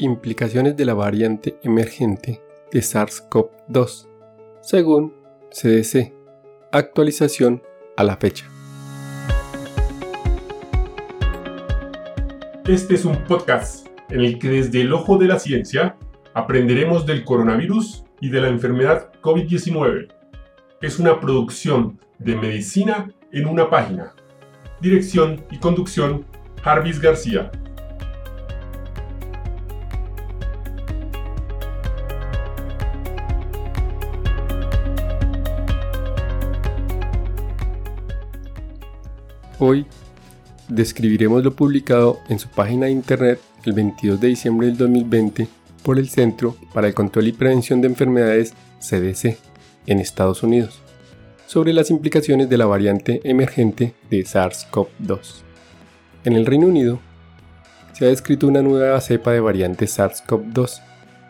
Implicaciones de la variante emergente de SARS-CoV-2, según CDC. Actualización a la fecha. Este es un podcast en el que desde el ojo de la ciencia aprenderemos del coronavirus y de la enfermedad COVID-19. Es una producción de medicina en una página. Dirección y conducción, Jarvis García. Hoy describiremos lo publicado en su página de internet el 22 de diciembre del 2020 por el Centro para el Control y Prevención de Enfermedades CDC en Estados Unidos sobre las implicaciones de la variante emergente de SARS-CoV-2. En el Reino Unido se ha descrito una nueva cepa de variante SARS-CoV-2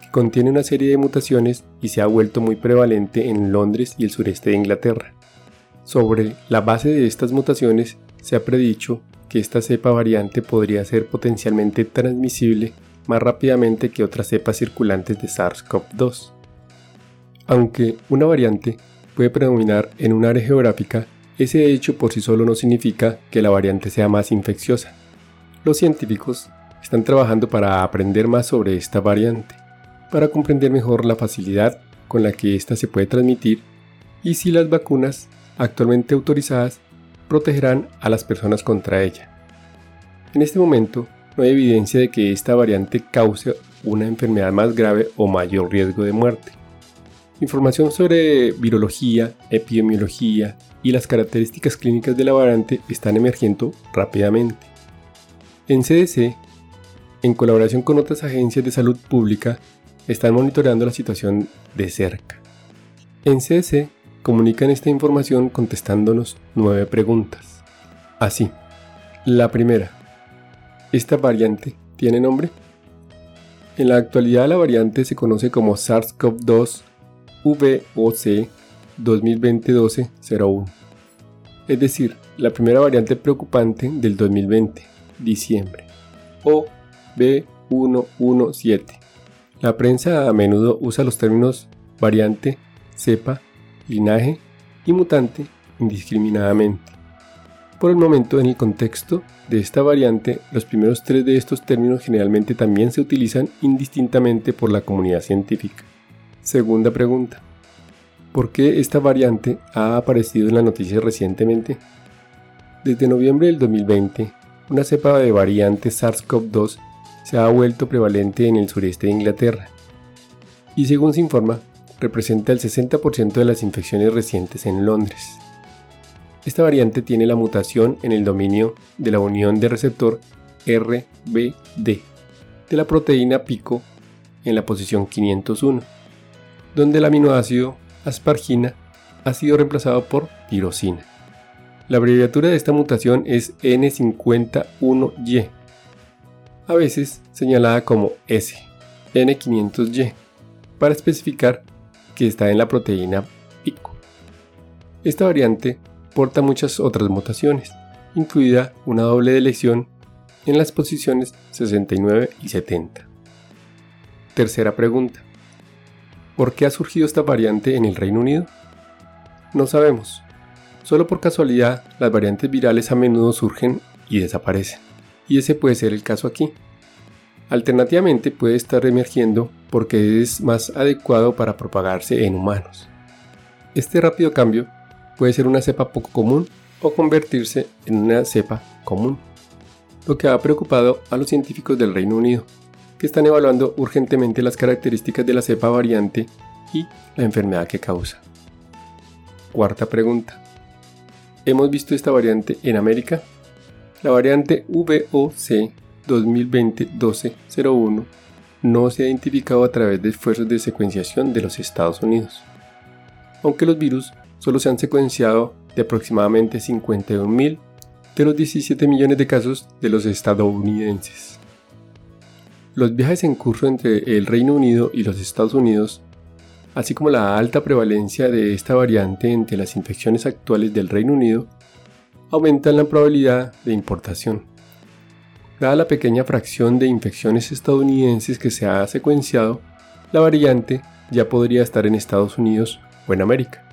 que contiene una serie de mutaciones y se ha vuelto muy prevalente en Londres y el sureste de Inglaterra. Sobre la base de estas mutaciones se ha predicho que esta cepa variante podría ser potencialmente transmisible más rápidamente que otras cepas circulantes de SARS-CoV-2. Aunque una variante puede predominar en un área geográfica, ese hecho por sí solo no significa que la variante sea más infecciosa. Los científicos están trabajando para aprender más sobre esta variante, para comprender mejor la facilidad con la que ésta se puede transmitir y si las vacunas actualmente autorizadas protegerán a las personas contra ella. En este momento, no hay evidencia de que esta variante cause una enfermedad más grave o mayor riesgo de muerte. Información sobre virología, epidemiología y las características clínicas de la variante están emergiendo rápidamente. En CDC, en colaboración con otras agencias de salud pública, están monitoreando la situación de cerca. En CDC comunican esta información contestándonos nueve preguntas. Así, la primera, ¿esta variante tiene nombre? En la actualidad la variante se conoce como SARS-CoV-2 VOC 2020-12-01, es decir, la primera variante preocupante del 2020, diciembre, o B117. La prensa a menudo usa los términos variante, cepa linaje y mutante indiscriminadamente. Por el momento, en el contexto de esta variante, los primeros tres de estos términos generalmente también se utilizan indistintamente por la comunidad científica. Segunda pregunta. ¿Por qué esta variante ha aparecido en las noticias recientemente? Desde noviembre del 2020, una cepa de variante SARS-CoV-2 se ha vuelto prevalente en el sureste de Inglaterra. Y según se informa, representa el 60% de las infecciones recientes en Londres. Esta variante tiene la mutación en el dominio de la unión de receptor RBD de la proteína pico en la posición 501, donde el aminoácido aspargina ha sido reemplazado por tirosina. La abreviatura de esta mutación es N51Y, a veces señalada como S, N500Y, para especificar que está en la proteína pico. Esta variante porta muchas otras mutaciones, incluida una doble deleción en las posiciones 69 y 70. Tercera pregunta. ¿Por qué ha surgido esta variante en el Reino Unido? No sabemos. Solo por casualidad, las variantes virales a menudo surgen y desaparecen. Y ese puede ser el caso aquí. Alternativamente puede estar emergiendo porque es más adecuado para propagarse en humanos. Este rápido cambio puede ser una cepa poco común o convertirse en una cepa común, lo que ha preocupado a los científicos del Reino Unido, que están evaluando urgentemente las características de la cepa variante y la enfermedad que causa. Cuarta pregunta. ¿Hemos visto esta variante en América? La variante VOC 2020-1201 no se ha identificado a través de esfuerzos de secuenciación de los Estados Unidos, aunque los virus solo se han secuenciado de aproximadamente 51.000 de los 17 millones de casos de los estadounidenses. Los viajes en curso entre el Reino Unido y los Estados Unidos, así como la alta prevalencia de esta variante entre las infecciones actuales del Reino Unido, aumentan la probabilidad de importación Dada la pequeña fracción de infecciones estadounidenses que se ha secuenciado, la variante ya podría estar en Estados Unidos o en América,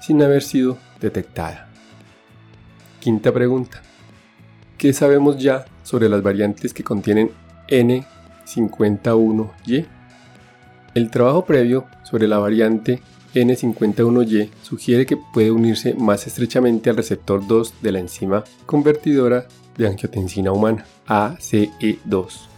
sin haber sido detectada. Quinta pregunta. ¿Qué sabemos ya sobre las variantes que contienen N51Y? El trabajo previo sobre la variante N51Y sugiere que puede unirse más estrechamente al receptor 2 de la enzima convertidora de angiotensina humana, ACE2.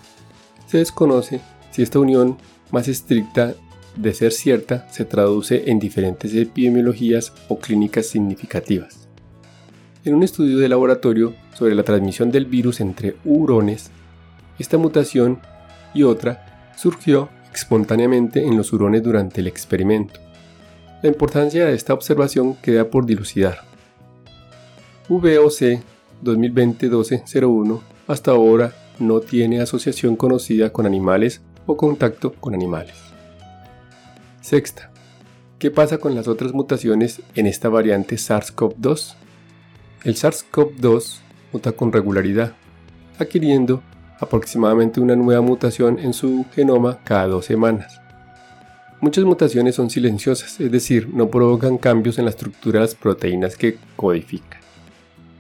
Se desconoce si esta unión más estricta de ser cierta se traduce en diferentes epidemiologías o clínicas significativas. En un estudio de laboratorio sobre la transmisión del virus entre hurones, esta mutación y otra surgió espontáneamente en los hurones durante el experimento. La importancia de esta observación queda por dilucidar. VOC 2020-1201 hasta ahora no tiene asociación conocida con animales o contacto con animales. Sexta. ¿Qué pasa con las otras mutaciones en esta variante SARS-CoV-2? El SARS-CoV-2 muta con regularidad, adquiriendo aproximadamente una nueva mutación en su genoma cada dos semanas. Muchas mutaciones son silenciosas, es decir, no provocan cambios en la estructura de las proteínas que codifican,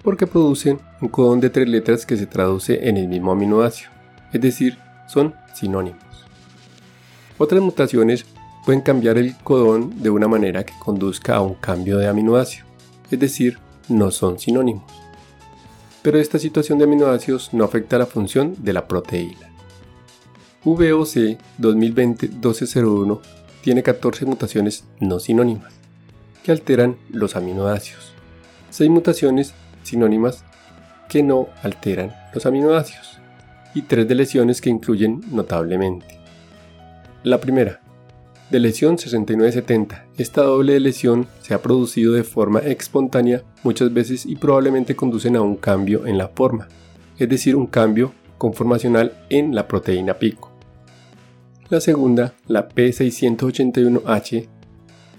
porque producen un codón de tres letras que se traduce en el mismo aminoácido, es decir, son sinónimos. Otras mutaciones pueden cambiar el codón de una manera que conduzca a un cambio de aminoácido, es decir, no son sinónimos pero esta situación de aminoácidos no afecta la función de la proteína. VOC 2020-1201 tiene 14 mutaciones no sinónimas que alteran los aminoácidos, 6 mutaciones sinónimas que no alteran los aminoácidos y 3 de lesiones que incluyen notablemente. La primera, de lesión 6970. Esta doble lesión se ha producido de forma espontánea muchas veces y probablemente conducen a un cambio en la forma, es decir, un cambio conformacional en la proteína pico. La segunda, la P681H,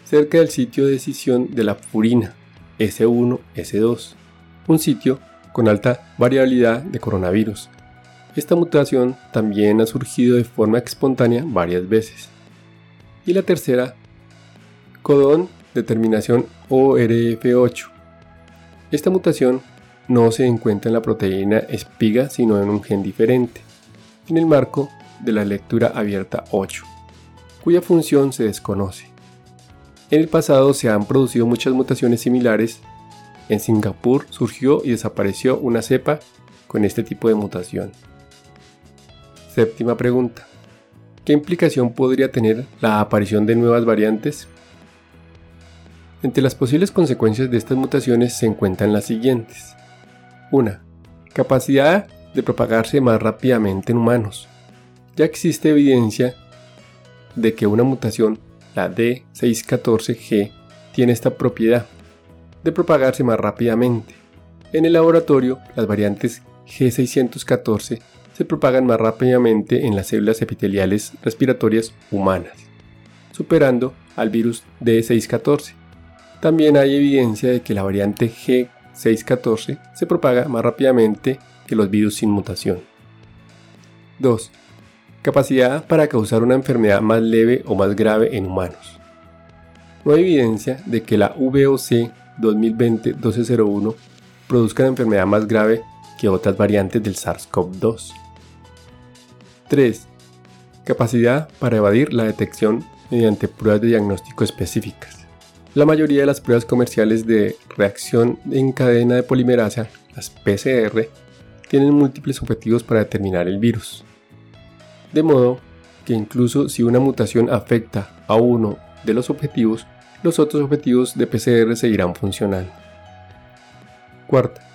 cerca del sitio de decisión de la purina S1-S2, un sitio con alta variabilidad de coronavirus. Esta mutación también ha surgido de forma espontánea varias veces. Y la tercera, codón de terminación ORF8. Esta mutación no se encuentra en la proteína espiga, sino en un gen diferente, en el marco de la lectura abierta 8, cuya función se desconoce. En el pasado se han producido muchas mutaciones similares. En Singapur surgió y desapareció una cepa con este tipo de mutación. Séptima pregunta. ¿Qué implicación podría tener la aparición de nuevas variantes? Entre las posibles consecuencias de estas mutaciones se encuentran las siguientes. 1. Capacidad de propagarse más rápidamente en humanos. Ya existe evidencia de que una mutación, la D614G, tiene esta propiedad de propagarse más rápidamente. En el laboratorio, las variantes G614 se propagan más rápidamente en las células epiteliales respiratorias humanas, superando al virus D614. También hay evidencia de que la variante G614 se propaga más rápidamente que los virus sin mutación. 2. Capacidad para causar una enfermedad más leve o más grave en humanos. No hay evidencia de que la VOC 2020-1201 produzca una enfermedad más grave que otras variantes del SARS-CoV-2. 3. Capacidad para evadir la detección mediante pruebas de diagnóstico específicas. La mayoría de las pruebas comerciales de reacción en cadena de polimerasa, las PCR, tienen múltiples objetivos para determinar el virus. De modo que incluso si una mutación afecta a uno de los objetivos, los otros objetivos de PCR seguirán funcionando. Cuarta,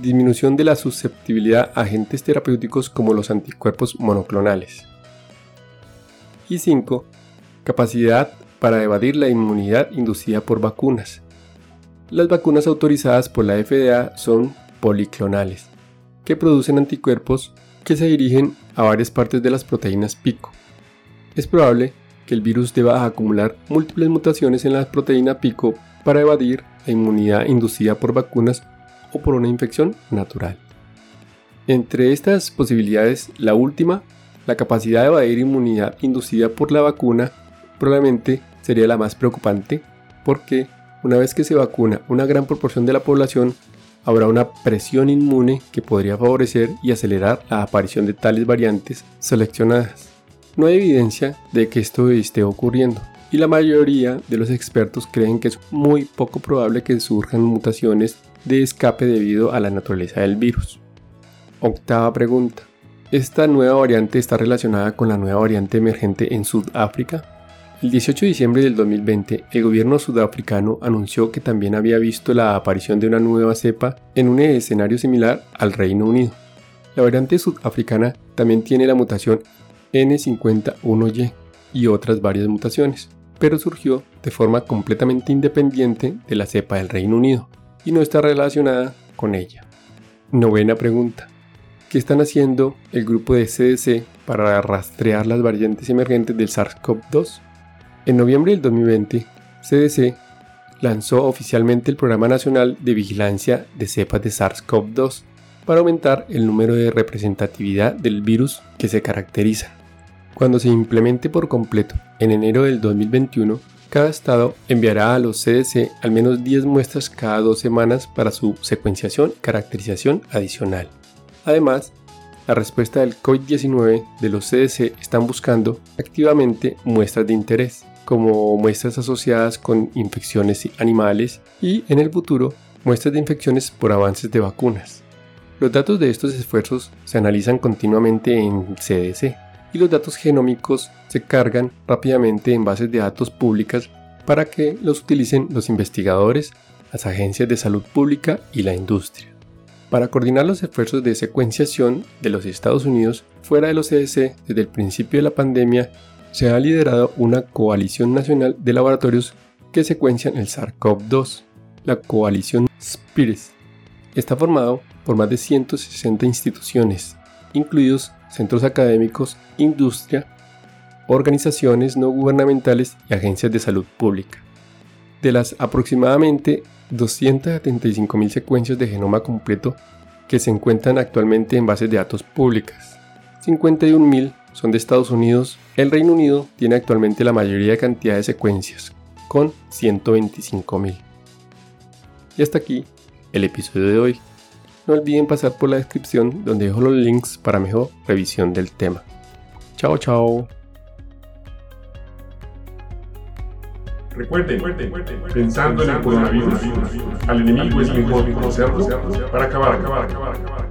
disminución de la susceptibilidad a agentes terapéuticos como los anticuerpos monoclonales. Y 5. Capacidad para evadir la inmunidad inducida por vacunas. Las vacunas autorizadas por la FDA son policlonales, que producen anticuerpos que se dirigen a varias partes de las proteínas pico. Es probable que el virus deba acumular múltiples mutaciones en la proteína pico para evadir la inmunidad inducida por vacunas por una infección natural. Entre estas posibilidades, la última, la capacidad de evadir inmunidad inducida por la vacuna, probablemente sería la más preocupante porque una vez que se vacuna una gran proporción de la población, habrá una presión inmune que podría favorecer y acelerar la aparición de tales variantes seleccionadas. No hay evidencia de que esto esté ocurriendo y la mayoría de los expertos creen que es muy poco probable que surjan mutaciones de escape debido a la naturaleza del virus. Octava pregunta. ¿Esta nueva variante está relacionada con la nueva variante emergente en Sudáfrica? El 18 de diciembre del 2020, el gobierno sudafricano anunció que también había visto la aparición de una nueva cepa en un escenario similar al Reino Unido. La variante sudafricana también tiene la mutación N51Y y otras varias mutaciones, pero surgió de forma completamente independiente de la cepa del Reino Unido y no está relacionada con ella. Novena pregunta. ¿Qué están haciendo el grupo de CDC para rastrear las variantes emergentes del SARS-CoV-2? En noviembre del 2020, CDC lanzó oficialmente el Programa Nacional de Vigilancia de Cepas de SARS-CoV-2 para aumentar el número de representatividad del virus que se caracteriza. Cuando se implemente por completo en enero del 2021, cada estado enviará a los CDC al menos 10 muestras cada dos semanas para su secuenciación y caracterización adicional. Además, la respuesta del COVID-19 de los CDC están buscando activamente muestras de interés como muestras asociadas con infecciones animales y en el futuro muestras de infecciones por avances de vacunas. Los datos de estos esfuerzos se analizan continuamente en CDC y los datos genómicos se cargan rápidamente en bases de datos públicas para que los utilicen los investigadores, las agencias de salud pública y la industria. Para coordinar los esfuerzos de secuenciación de los Estados Unidos fuera de los CDC desde el principio de la pandemia se ha liderado una coalición nacional de laboratorios que secuencian el SARS-CoV-2, la coalición SPIRIS. Está formado por más de 160 instituciones, incluidos centros académicos, industria, organizaciones no gubernamentales y agencias de salud pública. De las aproximadamente 275.000 secuencias de genoma completo que se encuentran actualmente en bases de datos públicas, 51.000 son de Estados Unidos, el Reino Unido tiene actualmente la mayoría de cantidad de secuencias, con 125.000. Y hasta aquí el episodio de hoy. No olviden pasar por la descripción donde dejo los links para mejor revisión del tema. Chao, chao. Recuerden, pensando en el coronavirus, al enemigo es mejor conocerlo para acabar, acabar, acabar, acabar.